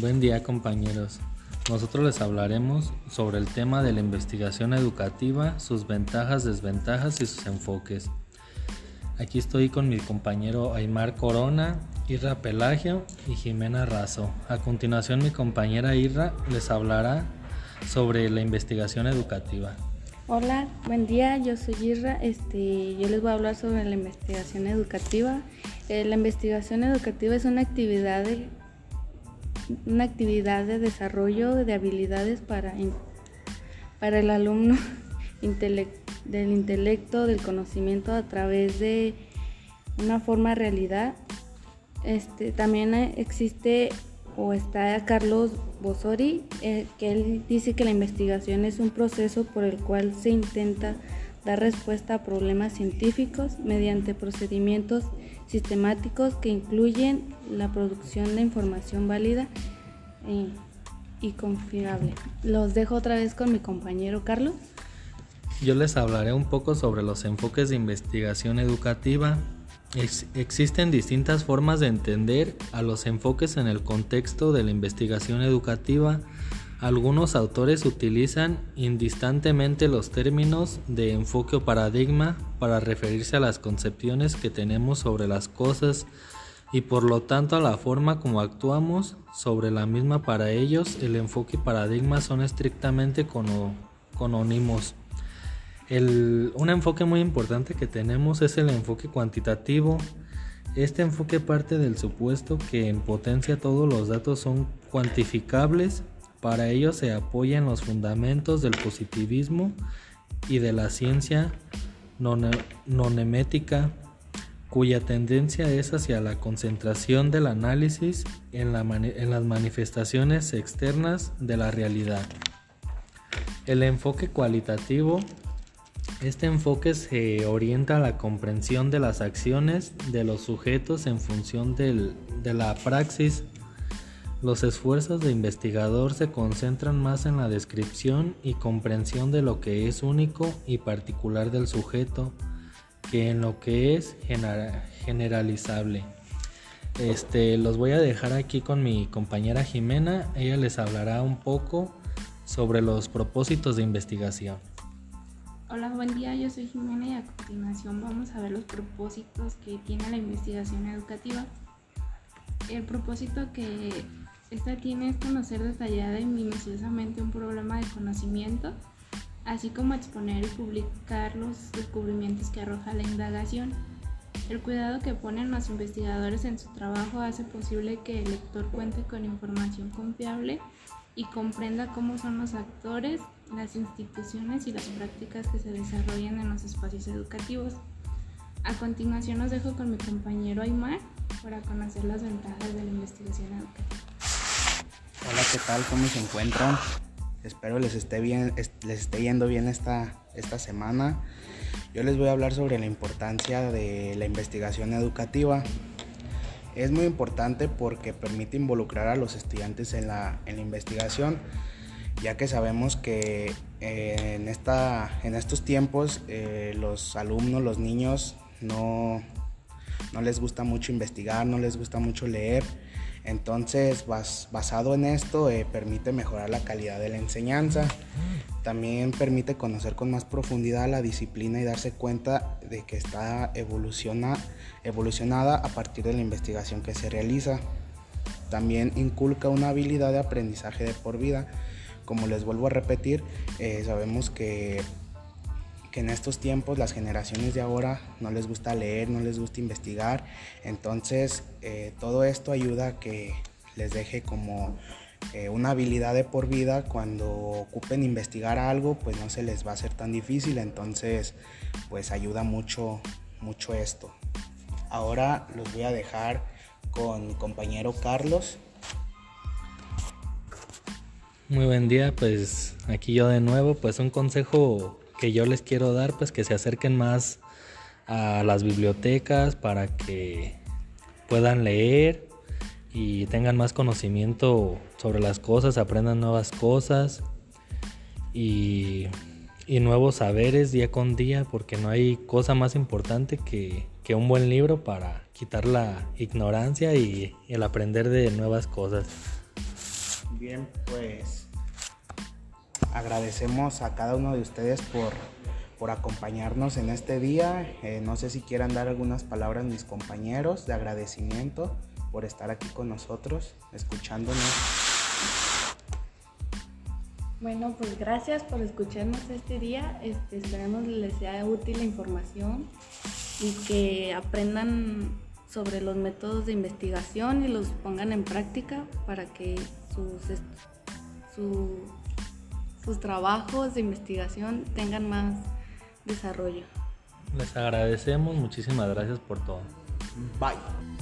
Buen día compañeros. Nosotros les hablaremos sobre el tema de la investigación educativa, sus ventajas, desventajas y sus enfoques. Aquí estoy con mi compañero Aymar Corona, Irra Pelagio y Jimena Razo. A continuación mi compañera Irra les hablará sobre la investigación educativa. Hola, buen día, yo soy Irra. Este, yo les voy a hablar sobre la investigación educativa. Eh, la investigación educativa es una actividad una actividad de desarrollo de habilidades para, para el alumno del intelecto, del conocimiento a través de una forma realidad. Este, también existe o está Carlos Bosori, eh, que él dice que la investigación es un proceso por el cual se intenta dar respuesta a problemas científicos mediante procedimientos sistemáticos que incluyen la producción de información válida eh, y confiable. Los dejo otra vez con mi compañero Carlos. Yo les hablaré un poco sobre los enfoques de investigación educativa. existen distintas formas de entender a los enfoques en el contexto de la investigación educativa algunos autores utilizan indistantemente los términos de enfoque o paradigma para referirse a las concepciones que tenemos sobre las cosas y por lo tanto a la forma como actuamos sobre la misma para ellos el enfoque y paradigma son estrictamente conónimos. un enfoque muy importante que tenemos es el enfoque cuantitativo. Este enfoque parte del supuesto que en potencia todos los datos son cuantificables para ello se apoyan los fundamentos del positivismo y de la ciencia nonemética, cuya tendencia es hacia la concentración del análisis en, en las manifestaciones externas de la realidad. El enfoque cualitativo este enfoque se orienta a la comprensión de las acciones de los sujetos en función de la praxis los esfuerzos de investigador se concentran más en la descripción y comprensión de lo que es único y particular del sujeto que en lo que es generalizable. Este, los voy a dejar aquí con mi compañera Jimena. Ella les hablará un poco sobre los propósitos de investigación. Hola, buen día. Yo soy Jimena y a continuación vamos a ver los propósitos que tiene la investigación educativa. El propósito que esta tiene que conocer detallada y minuciosamente un problema de conocimiento, así como exponer y publicar los descubrimientos que arroja la indagación. El cuidado que ponen los investigadores en su trabajo hace posible que el lector cuente con información confiable y comprenda cómo son los actores, las instituciones y las prácticas que se desarrollan en los espacios educativos. A continuación los dejo con mi compañero Aymar para conocer las ventajas de la investigación educativa. Hola, ¿qué tal? ¿Cómo se encuentran? Espero les esté bien, les esté yendo bien esta, esta semana. Yo les voy a hablar sobre la importancia de la investigación educativa. Es muy importante porque permite involucrar a los estudiantes en la, investigación, ya que sabemos que eh, en, esta, en estos tiempos eh, los alumnos, los niños, no, no les gusta mucho investigar, no les gusta mucho leer entonces, basado en esto, eh, permite mejorar la calidad de la enseñanza. También permite conocer con más profundidad la disciplina y darse cuenta de que está evolucionada a partir de la investigación que se realiza. También inculca una habilidad de aprendizaje de por vida. Como les vuelvo a repetir, eh, sabemos que que en estos tiempos las generaciones de ahora no les gusta leer, no les gusta investigar, entonces eh, todo esto ayuda a que les deje como eh, una habilidad de por vida. Cuando ocupen investigar algo pues no se les va a hacer tan difícil. Entonces pues ayuda mucho mucho esto. Ahora los voy a dejar con mi compañero Carlos. Muy buen día pues aquí yo de nuevo pues un consejo que yo les quiero dar, pues que se acerquen más a las bibliotecas para que puedan leer y tengan más conocimiento sobre las cosas, aprendan nuevas cosas y, nuevos saberes día con día, porque no hay cosa más importante que, que un buen libro para quitar la ignorancia y el aprender de nuevas cosas. Bien, pues agradecemos a cada uno de ustedes por, por acompañarnos en este día. Eh, no sé si quieran dar algunas palabras mis compañeros de agradecimiento por estar aquí con nosotros, escuchándonos. Bueno, pues gracias por escucharnos este día. Este, esperemos les sea útil la información y que aprendan sobre los métodos de investigación y los pongan en práctica para que sus, sus trabajos de investigación tengan más desarrollo. Les agradecemos, muchísimas gracias por todo. Bye.